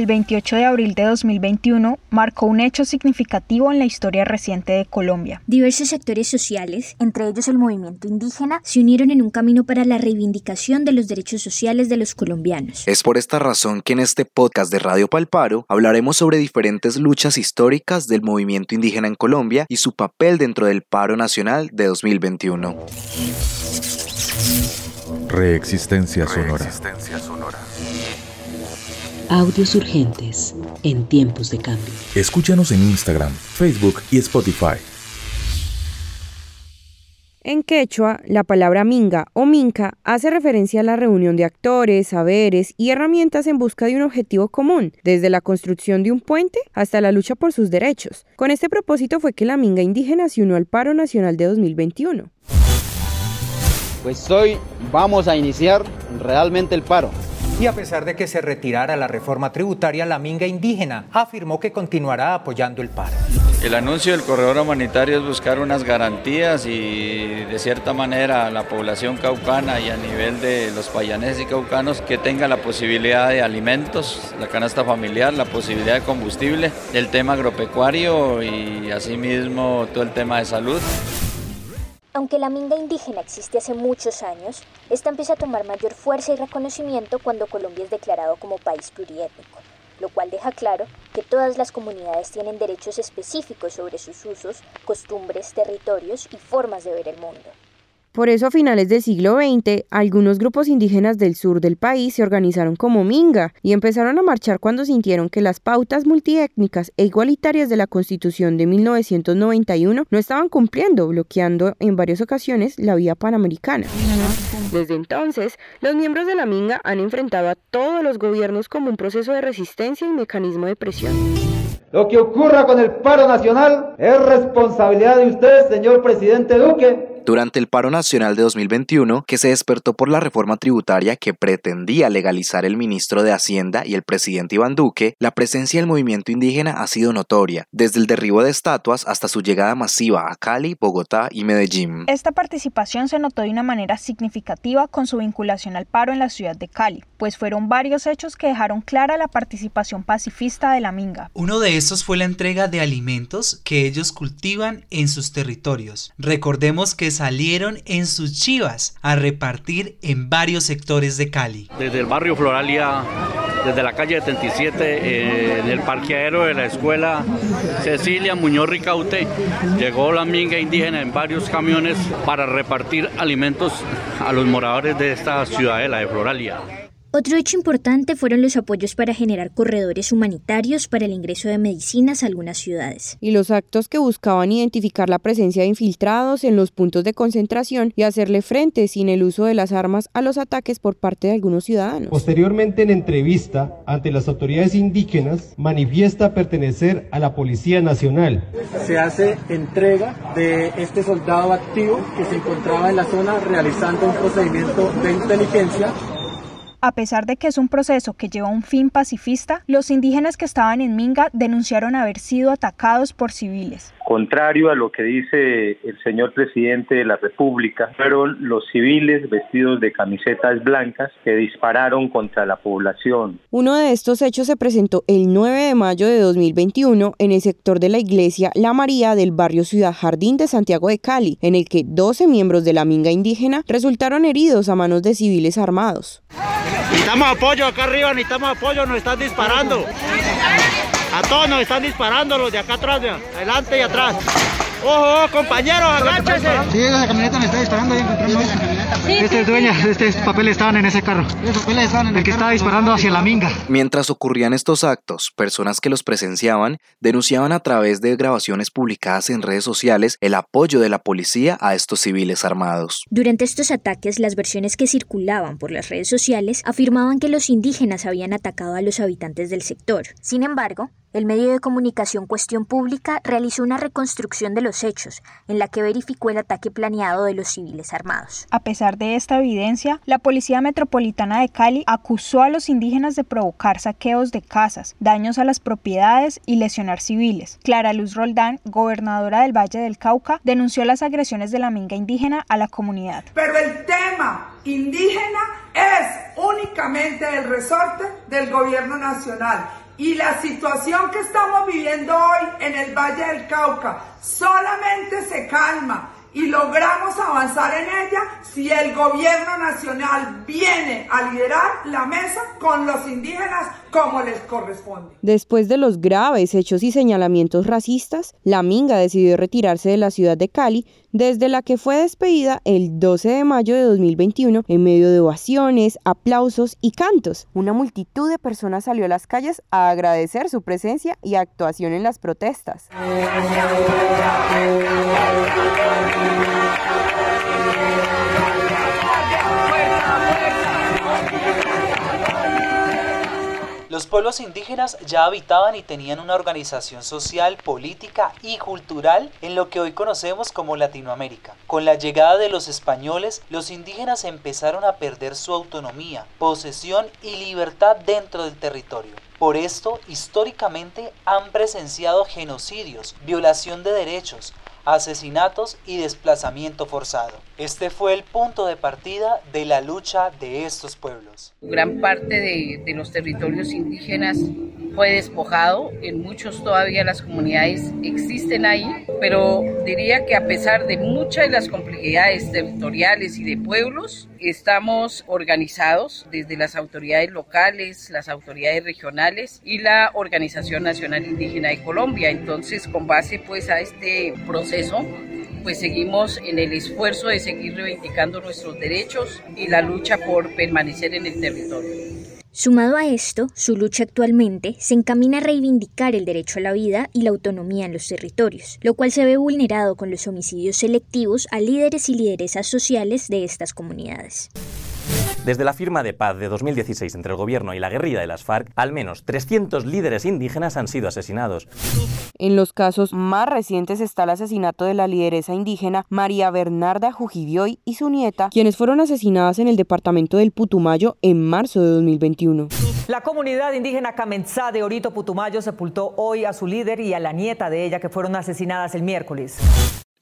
el 28 de abril de 2021 marcó un hecho significativo en la historia reciente de Colombia. Diversos sectores sociales, entre ellos el movimiento indígena, se unieron en un camino para la reivindicación de los derechos sociales de los colombianos. Es por esta razón que en este podcast de Radio Palparo hablaremos sobre diferentes luchas históricas del movimiento indígena en Colombia y su papel dentro del paro nacional de 2021. Reexistencia sonora. Audios urgentes en tiempos de cambio. Escúchanos en Instagram, Facebook y Spotify. En quechua, la palabra minga o minca hace referencia a la reunión de actores, saberes y herramientas en busca de un objetivo común, desde la construcción de un puente hasta la lucha por sus derechos. Con este propósito fue que la minga indígena se unió al paro nacional de 2021. Pues hoy vamos a iniciar realmente el paro. Y a pesar de que se retirara la reforma tributaria, la Minga indígena afirmó que continuará apoyando el paro. El anuncio del corredor humanitario es buscar unas garantías y de cierta manera a la población caucana y a nivel de los payaneses y caucanos que tenga la posibilidad de alimentos, la canasta familiar, la posibilidad de combustible, el tema agropecuario y asimismo todo el tema de salud. Aunque la minga indígena existe hace muchos años, esta empieza a tomar mayor fuerza y reconocimiento cuando Colombia es declarado como país pluriétnico, lo cual deja claro que todas las comunidades tienen derechos específicos sobre sus usos, costumbres, territorios y formas de ver el mundo. Por eso a finales del siglo XX, algunos grupos indígenas del sur del país se organizaron como Minga y empezaron a marchar cuando sintieron que las pautas multiétnicas e igualitarias de la Constitución de 1991 no estaban cumpliendo, bloqueando en varias ocasiones la vía panamericana. Desde entonces, los miembros de la Minga han enfrentado a todos los gobiernos como un proceso de resistencia y mecanismo de presión. Lo que ocurra con el paro nacional es responsabilidad de usted, señor presidente Duque, durante el paro nacional de 2021, que se despertó por la reforma tributaria que pretendía legalizar el ministro de Hacienda y el presidente Iván Duque, la presencia del movimiento indígena ha sido notoria, desde el derribo de estatuas hasta su llegada masiva a Cali, Bogotá y Medellín. Esta participación se notó de una manera significativa con su vinculación al paro en la ciudad de Cali, pues fueron varios hechos que dejaron clara la participación pacifista de la Minga. Uno de estos fue la entrega de alimentos que ellos cultivan en sus territorios. Recordemos que salieron en sus chivas a repartir en varios sectores de Cali. Desde el barrio Floralia, desde la calle 77, eh, en el parqueadero de la escuela Cecilia Muñoz Ricaute, llegó la minga indígena en varios camiones para repartir alimentos a los moradores de esta ciudadela de Floralia. Otro hecho importante fueron los apoyos para generar corredores humanitarios para el ingreso de medicinas a algunas ciudades. Y los actos que buscaban identificar la presencia de infiltrados en los puntos de concentración y hacerle frente sin el uso de las armas a los ataques por parte de algunos ciudadanos. Posteriormente en entrevista ante las autoridades indígenas manifiesta pertenecer a la Policía Nacional. Se hace entrega de este soldado activo que se encontraba en la zona realizando un procedimiento de inteligencia a pesar de que es un proceso que lleva un fin pacifista, los indígenas que estaban en Minga denunciaron haber sido atacados por civiles. Contrario a lo que dice el señor presidente de la República, fueron los civiles vestidos de camisetas blancas que dispararon contra la población. Uno de estos hechos se presentó el 9 de mayo de 2021 en el sector de la iglesia La María del barrio Ciudad Jardín de Santiago de Cali, en el que 12 miembros de la Minga indígena resultaron heridos a manos de civiles armados. Necesitamos apoyo acá arriba, necesitamos apoyo, nos están disparando. A todos nos están disparando los de acá atrás, adelante y atrás. ¡Ojo, compañeros, agáchese! Sí, la camioneta me está disparando, ahí encontramos. Sí, este es dueña, estos papeles estaban en ese carro. papeles estaban en el, el que estaba disparando hacia la minga. Mientras ocurrían estos actos, personas que los presenciaban denunciaban a través de grabaciones publicadas en redes sociales el apoyo de la policía a estos civiles armados. Durante estos ataques, las versiones que circulaban por las redes sociales afirmaban que los indígenas habían atacado a los habitantes del sector. Sin embargo, el medio de comunicación Cuestión Pública realizó una reconstrucción de los hechos, en la que verificó el ataque planeado de los civiles armados. A pesar de esta evidencia, la Policía Metropolitana de Cali acusó a los indígenas de provocar saqueos de casas, daños a las propiedades y lesionar civiles. Clara Luz Roldán, gobernadora del Valle del Cauca, denunció las agresiones de la minga indígena a la comunidad. Pero el tema indígena es únicamente el resorte del gobierno nacional Y la situación que estamos viviendo hoy en el Valle del Cauca solamente se calma y logramos avanzar en ella si el gobierno nacional viene a liderar la mesa con los indígenas como les corresponde. Después de los graves hechos y señalamientos racistas, la Minga decidió retirarse de la ciudad de Cali, desde la que fue despedida el 12 de mayo de 2021 en medio de ovaciones, aplausos y cantos. Una multitud de personas salió a las calles a agradecer su presencia y actuación en las protestas. Los pueblos indígenas ya habitaban y tenían una organización social, política y cultural en lo que hoy conocemos como Latinoamérica. Con la llegada de los españoles, los indígenas empezaron a perder su autonomía, posesión y libertad dentro del territorio. Por esto, históricamente han presenciado genocidios, violación de derechos, asesinatos y desplazamiento forzado. Este fue el punto de partida de la lucha de estos pueblos. Gran parte de, de los territorios indígenas fue despojado, en muchos todavía las comunidades existen ahí, pero diría que a pesar de muchas de las complejidades territoriales y de pueblos, estamos organizados desde las autoridades locales, las autoridades regionales y la Organización Nacional Indígena de Colombia. Entonces, con base pues a este proceso, pues seguimos en el esfuerzo de seguir reivindicando nuestros derechos y la lucha por permanecer en el territorio. Sumado a esto, su lucha actualmente se encamina a reivindicar el derecho a la vida y la autonomía en los territorios, lo cual se ve vulnerado con los homicidios selectivos a líderes y lideresas sociales de estas comunidades. Desde la firma de paz de 2016 entre el gobierno y la guerrilla de las FARC, al menos 300 líderes indígenas han sido asesinados. En los casos más recientes está el asesinato de la lideresa indígena María Bernarda Jujibioy y su nieta, quienes fueron asesinadas en el departamento del Putumayo en marzo de 2021. La comunidad indígena Camenzá de Orito Putumayo sepultó hoy a su líder y a la nieta de ella que fueron asesinadas el miércoles.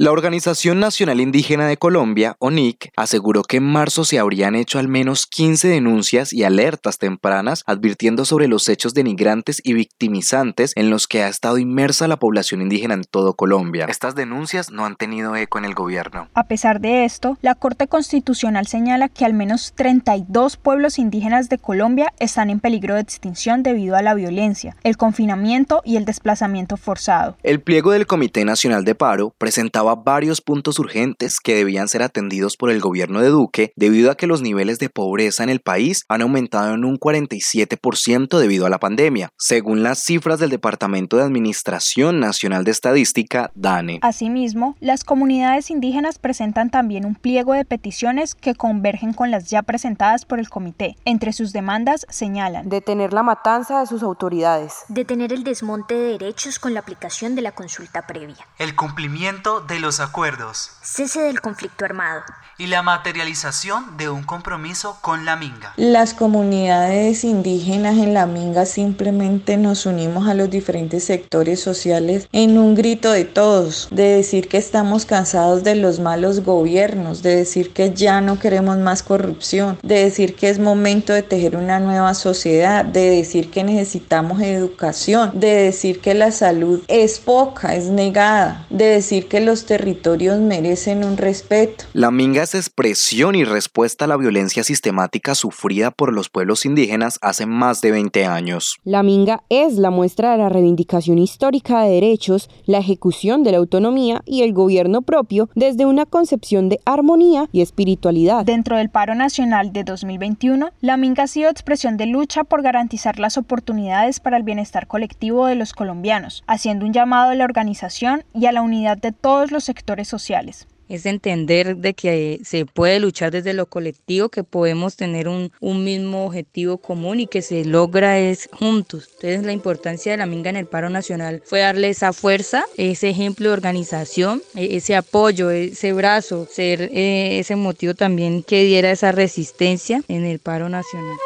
La Organización Nacional Indígena de Colombia, ONIC, aseguró que en marzo se habrían hecho al menos 15 denuncias y alertas tempranas advirtiendo sobre los hechos denigrantes y victimizantes en los que ha estado inmersa la población indígena en todo Colombia. Estas denuncias no han tenido eco en el gobierno. A pesar de esto, la Corte Constitucional señala que al menos 32 pueblos indígenas de Colombia están en peligro de extinción debido a la violencia, el confinamiento y el desplazamiento forzado. El pliego del Comité Nacional de Paro presentaba varios puntos urgentes que debían ser atendidos por el gobierno de Duque debido a que los niveles de pobreza en el país han aumentado en un 47% debido a la pandemia, según las cifras del Departamento de Administración Nacional de Estadística, DANE. Asimismo, las comunidades indígenas presentan también un pliego de peticiones que convergen con las ya presentadas por el comité. Entre sus demandas señalan detener la matanza de sus autoridades, detener el desmonte de derechos con la aplicación de la consulta previa, el cumplimiento de los acuerdos, cese del conflicto armado y la materialización de un compromiso con la Minga. Las comunidades indígenas en la Minga simplemente nos unimos a los diferentes sectores sociales en un grito de todos, de decir que estamos cansados de los malos gobiernos, de decir que ya no queremos más corrupción, de decir que es momento de tejer una nueva sociedad, de decir que necesitamos educación, de decir que la salud es poca, es negada, de decir que los territorios merecen un respeto. La Minga es expresión y respuesta a la violencia sistemática sufrida por los pueblos indígenas hace más de 20 años. La Minga es la muestra de la reivindicación histórica de derechos, la ejecución de la autonomía y el gobierno propio desde una concepción de armonía y espiritualidad. Dentro del paro nacional de 2021, la Minga ha sido expresión de lucha por garantizar las oportunidades para el bienestar colectivo de los colombianos, haciendo un llamado a la organización y a la unidad de todos los sectores sociales es entender de que se puede luchar desde lo colectivo, que podemos tener un, un, mismo objetivo común y que se logra es juntos. Entonces la importancia de la Minga en el paro nacional fue darle esa fuerza, ese ejemplo de organización, ese apoyo, ese brazo, ser eh, ese motivo también que diera esa resistencia en el paro nacional.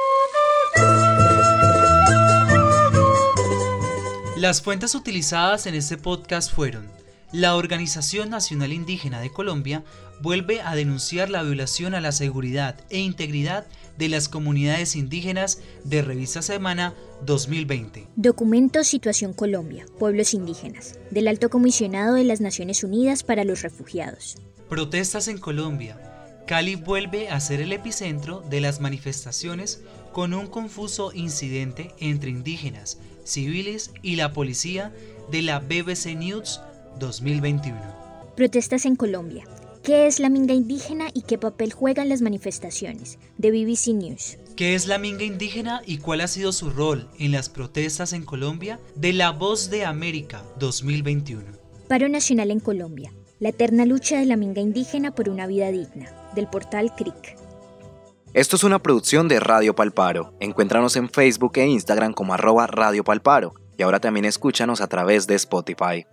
Las fuentes utilizadas en este podcast fueron La Organización Nacional Indígena de Colombia vuelve a denunciar la violación a la seguridad e integridad de las comunidades indígenas de Revista Semana 2020. Documento Situación Colombia, Pueblos Indígenas, del Alto Comisionado de las Naciones Unidas para los Refugiados. Protestas en Colombia. Cali vuelve a ser el epicentro de las manifestaciones con un confuso incidente entre indígenas, civiles y la policía de la BBC News 2021. Protestas en Colombia. ¿Qué es la minga indígena y qué papel juegan las manifestaciones? De BBC News. ¿Qué es la minga indígena y cuál ha sido su rol en las protestas en Colombia? De La Voz de América 2021. Paro Nacional en Colombia. La eterna lucha de la minga indígena por una vida digna. Del portal CRIC. Esto es una producción de Radio Palparo. Encuéntranos en Facebook e Instagram como arroba Radio Palparo. Y ahora también escúchanos a través de Spotify.